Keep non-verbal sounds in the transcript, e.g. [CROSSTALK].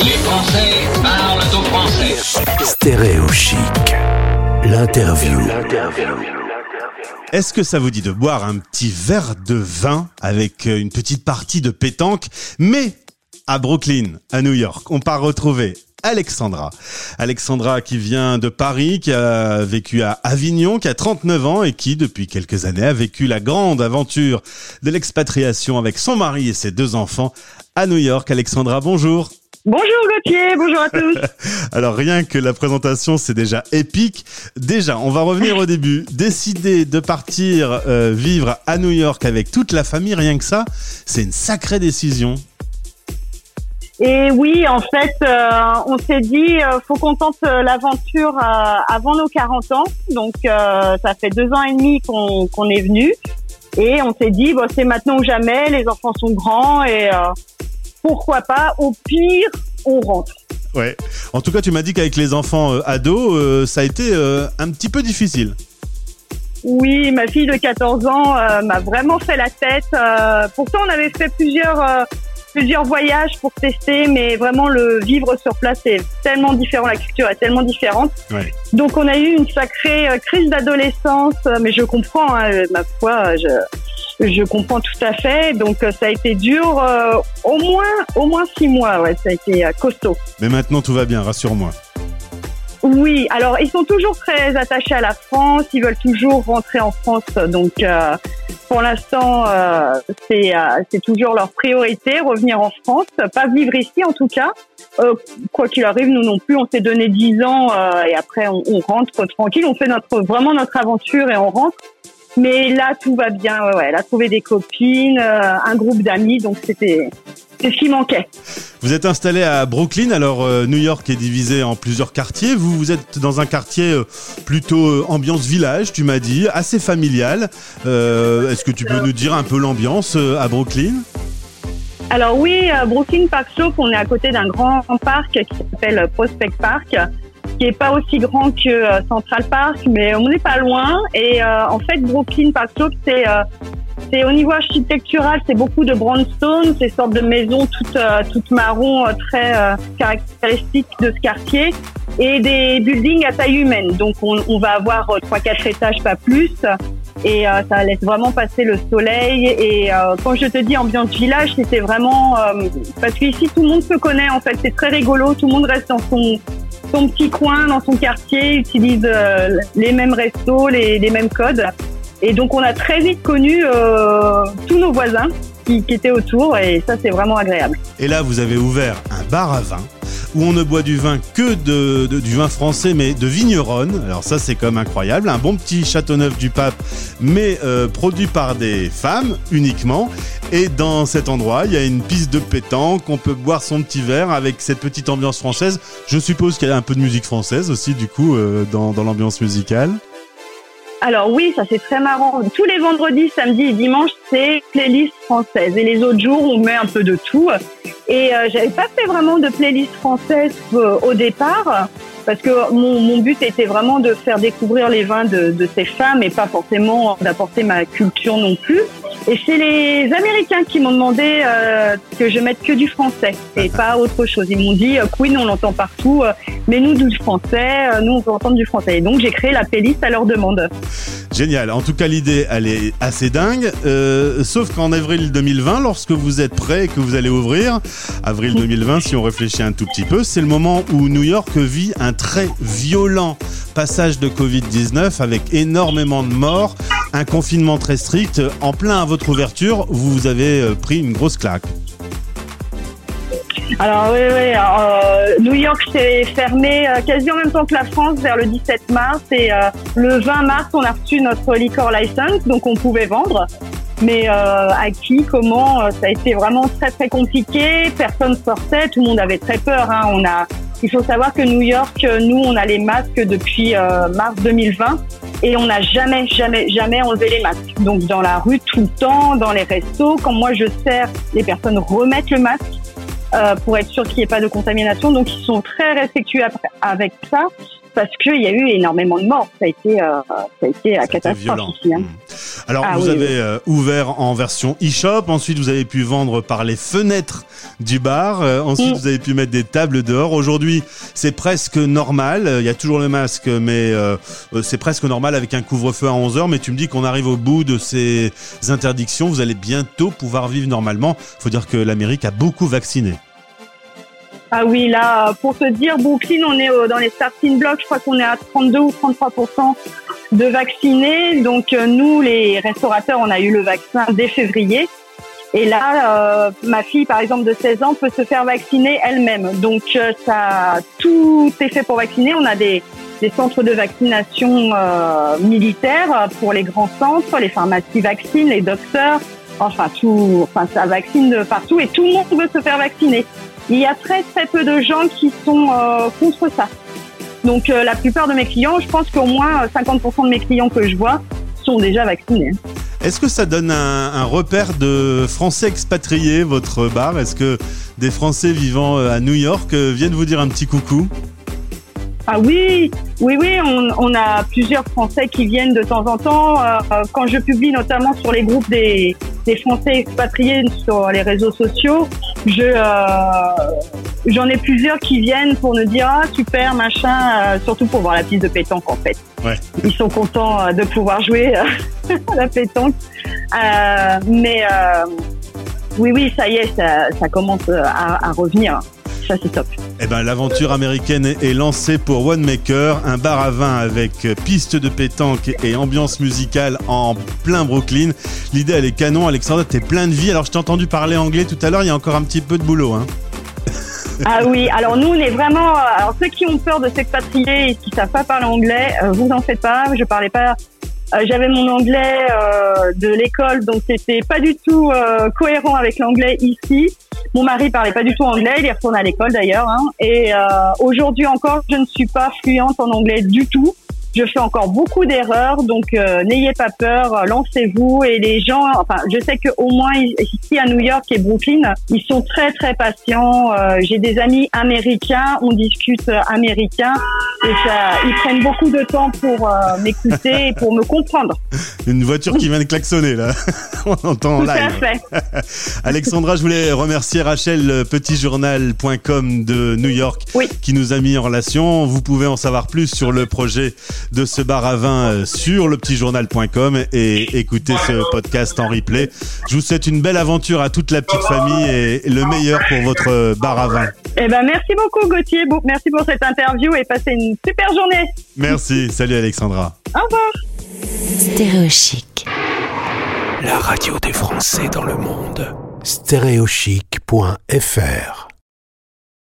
Les Français parlent au français. Stéréo chic. L'interview. Est-ce que ça vous dit de boire un petit verre de vin avec euh, une petite partie de pétanque, mais à Brooklyn, à New York On part retrouver Alexandra. Alexandra qui vient de Paris, qui a vécu à Avignon, qui a 39 ans et qui, depuis quelques années, a vécu la grande aventure de l'expatriation avec son mari et ses deux enfants à New York. Alexandra, bonjour. Bonjour Gauthier, bonjour à tous. [LAUGHS] Alors rien que la présentation, c'est déjà épique. Déjà, on va revenir au début. Décider de partir euh, vivre à New York avec toute la famille, rien que ça, c'est une sacrée décision. Et oui, en fait, euh, on s'est dit, euh, faut qu'on tente euh, l'aventure avant nos 40 ans. Donc, ça fait deux ans et demi qu'on est venu. Et on s'est dit, bon, c'est maintenant ou jamais, les enfants sont grands et pourquoi pas, au pire, on rentre. Ouais. En tout cas, tu m'as dit qu'avec les enfants euh, ados, euh, ça a été euh, un petit peu difficile. Oui, ma fille de 14 ans m'a vraiment fait la tête. Pourtant, on avait fait plusieurs plusieurs voyages pour tester, mais vraiment le vivre sur place est tellement différent, la culture est tellement différente. Ouais. Donc, on a eu une sacrée euh, crise d'adolescence, euh, mais je comprends, hein, ma foi, euh, je je comprends tout à fait. Donc, euh, ça a été dur, euh, au moins au moins six mois, ouais, ça a été euh, costaud. Mais maintenant, tout va bien, rassure-moi. Oui, alors ils sont toujours très attachés à la France, ils veulent toujours rentrer en France, donc euh, pour l'instant euh, c'est euh, c'est toujours leur priorité, revenir en France, pas vivre ici en tout cas. Euh, quoi qu'il arrive, nous non plus, on s'est donné 10 ans et après on, rentre tranquille, on fait notre vraiment notre aventure et on rentre. Mais là tout va bien, elle a trouvé des copines, un groupe d'amis, donc c'était c'est ce qui manquait. Vous êtes installé à Brooklyn, alors euh, New York est divisé en plusieurs quartiers. Vous, vous êtes dans un quartier euh, plutôt euh, ambiance village, tu m'as dit, assez familial. Est-ce que tu peux nous dire un peu l'ambiance à Brooklyn? Alors oui, Brooklyn Park Slope, on est à côté d'un grand parc qui s'appelle Prospect Park, qui est pas aussi grand que Central Park, mais on n'est pas loin. Et euh, en fait, Brooklyn Park Slope, c'est euh, au niveau architectural, c'est beaucoup de brownstone, ces sortes de maisons toutes euh, toutes marron, euh, très euh, caractéristiques de ce quartier, et des buildings à taille humaine. Donc on, va avoir euh, trois quatre étages, pas plus et ça laisse vraiment passer le soleil. Et quand je te dis ambiance village, c'était vraiment euh, parce qu'ici tout le monde se connaît en fait, c'est très rigolo, tout le monde reste dans son son petit coin, dans son quartier, utilise les mêmes restos, les mêmes codes. Et donc on a très vite connu euh, tous nos voisins qui, étaient autour et ça c'est vraiment agréable. Et là, vous avez ouvert un bar à vin où on ne boit du vin que de, du vin français, mais de vigneronne. Alors ça, c'est comme incroyable. Un bon petit Châteauneuf du Pape, mais euh, produit par des femmes uniquement. Et dans cet endroit, il y a une piste de pétanque. On peut boire son petit verre avec cette petite ambiance française. Je suppose qu'il y a un peu de musique française aussi, du coup, euh, dans l'ambiance musicale. Alors oui, ça c'est très marrant. Tous les vendredis, samedis et dimanches, c'est playlist française. Et les autres jours, on met un peu de tout. Et euh, j'avais pas fait vraiment de playlist française euh, au départ, parce que mon, but était vraiment de faire découvrir les vins de ces femmes et pas forcément d'apporter ma culture non plus. Et c'est les Américains qui m'ont demandé euh, que je mette que du français et pas autre chose. Ils m'ont dit euh, Queen, on l'entend partout, euh, mais nous du français, euh, nous on peut entendre du français. Et donc j'ai créé la playlist à leur demande. Génial. En tout cas, l'idée, elle est assez dingue. Euh, sauf qu'en avril 2020, lorsque vous êtes prêt et que vous allez ouvrir, avril 2020, si on réfléchit un tout petit peu, c'est le moment où New York vit un très violent passage de Covid-19 avec énormément de morts, un confinement très strict. En plein à votre ouverture, vous avez euh, pris une grosse claque. Alors oui, oui. euh, New York s'est fermé euh, quasi en même temps que la France vers le 17 mars et le 20 mars on a reçu notre liquor license donc on pouvait vendre. Mais à qui, comment, ça a été vraiment très très compliqué. Personne sortait, tout le monde avait très peur. Hein. On a, il faut savoir que New York, nous on a les masques depuis euh, mars 2020 et on n'a jamais jamais jamais enlevé les masques. Donc dans la rue tout le temps, dans les restos, quand moi je sers, les personnes remettent le masque euh, pour être sûr qu'il n'y ait pas de contamination. Donc ils sont très respectueux avec ça parce qu'il y a eu énormément de morts. Ça a été, euh, ça a été la catastrophe ici. hein. Alors, Ah vous oui, avez euh, ouvert en version e-shop, ensuite vous avez pu vendre par les fenêtres du bar, euh, ensuite Mm. vous avez pu mettre des tables dehors. Aujourd'hui, c'est presque normal, Euh, il y a toujours le masque, mais euh, c'est presque normal avec un couvre-feu à 11h, mais tu me dis qu'on arrive au bout de ces interdictions, vous allez bientôt pouvoir vivre normalement. faut dire que l'Amérique a beaucoup vacciné. Ah oui, là, pour te dire, Brooklyn, on est dans les starting blocks. Je crois qu'on est à 32 ou 33 de vaccinés. Donc, euh, nous, les restaurateurs, on a eu le vaccin dès février. Et là, euh, ma fille, par exemple, de 16 ans, peut se faire vacciner elle-même. Donc, euh, ça, tout est fait pour vacciner. On a des, des centres de vaccination euh, militaires pour les grands centres, les pharmacies vaccinent, les docteurs. Enfin, tout, enfin, ça vaccine de partout et tout le monde veut se faire vacciner. Il y a très très peu de gens qui sont contre ça. Donc euh, la plupart de mes clients, je pense qu'au moins euh, 50% de mes clients que je vois sont déjà vaccinés. Est-ce que ça donne un, un repère de Français expatriés, votre bar? Est-ce que des Français vivant euh, à New York euh, viennent vous dire un petit coucou? Ah oui, oui, oui, on, on a plusieurs Français qui viennent de temps en temps. Euh, quand je publie notamment sur les groupes des, des Français expatriés sur les réseaux sociaux, je euh, j'en ai plusieurs qui viennent pour me dire ah super machin, euh, surtout pour voir la piste de pétanque en fait. Ouais. Ils sont contents euh, de pouvoir jouer euh, à [LAUGHS] la pétanque, Euh, mais oui oui ça y est ça, ça commence à, à revenir. Ça c'est top. Eh ben, l'aventure américaine est- lancée pour One Maker, un bar à vin avec piste de pétanque et ambiance musicale en plein Brooklyn. L'idée, elle est canon. Alexandre, t'es plein de vie. Alors, je t'ai entendu parler anglais tout à l'heure. Il y a encore un petit peu de boulot, hein. Ah oui, alors nous on est vraiment. euh, Alors ceux qui ont peur de s'expatrier et qui savent pas parler anglais, euh, vous en faites pas. Je parlais pas. euh, J'avais mon anglais euh, de l'école, donc c'était pas du tout euh, cohérent avec l'anglais ici. Mon mari parlait pas du tout anglais, il est retourné à l'école d'ailleurs. Hein, et euh, aujourd'hui encore, je ne suis pas fluente en anglais du tout. Je fais encore beaucoup d'erreurs, donc euh, n'ayez pas peur, euh, lancez-vous. Et les gens, enfin, je sais que au moins ici à New York et Brooklyn, ils sont très très patients. Euh, J'ai des amis américains, on discute euh, américain, et ça, ils prennent beaucoup de temps pour euh, m'écouter et pour me comprendre. [LAUGHS] Une voiture qui vient de klaxonner, là. [LAUGHS] On entend en Tout à live. fait. [LAUGHS] Alexandra, je voulais remercier Rachel petitjournal.com de New York Oui. qui nous a mis en relation. Vous pouvez en savoir plus sur le projet de ce bar à vin euh, sur lepetitjournal.com et écouter ce podcast en replay. Je vous souhaite une belle aventure à toute la petite famille et le meilleur pour votre euh, bar à vin. Eh ben, merci beaucoup Gauthier. Merci pour cette interview et passez une super journée. Merci. Salut Alexandra. Au revoir. Stéréochic. La radio des Français dans le monde. Stéréochic.fr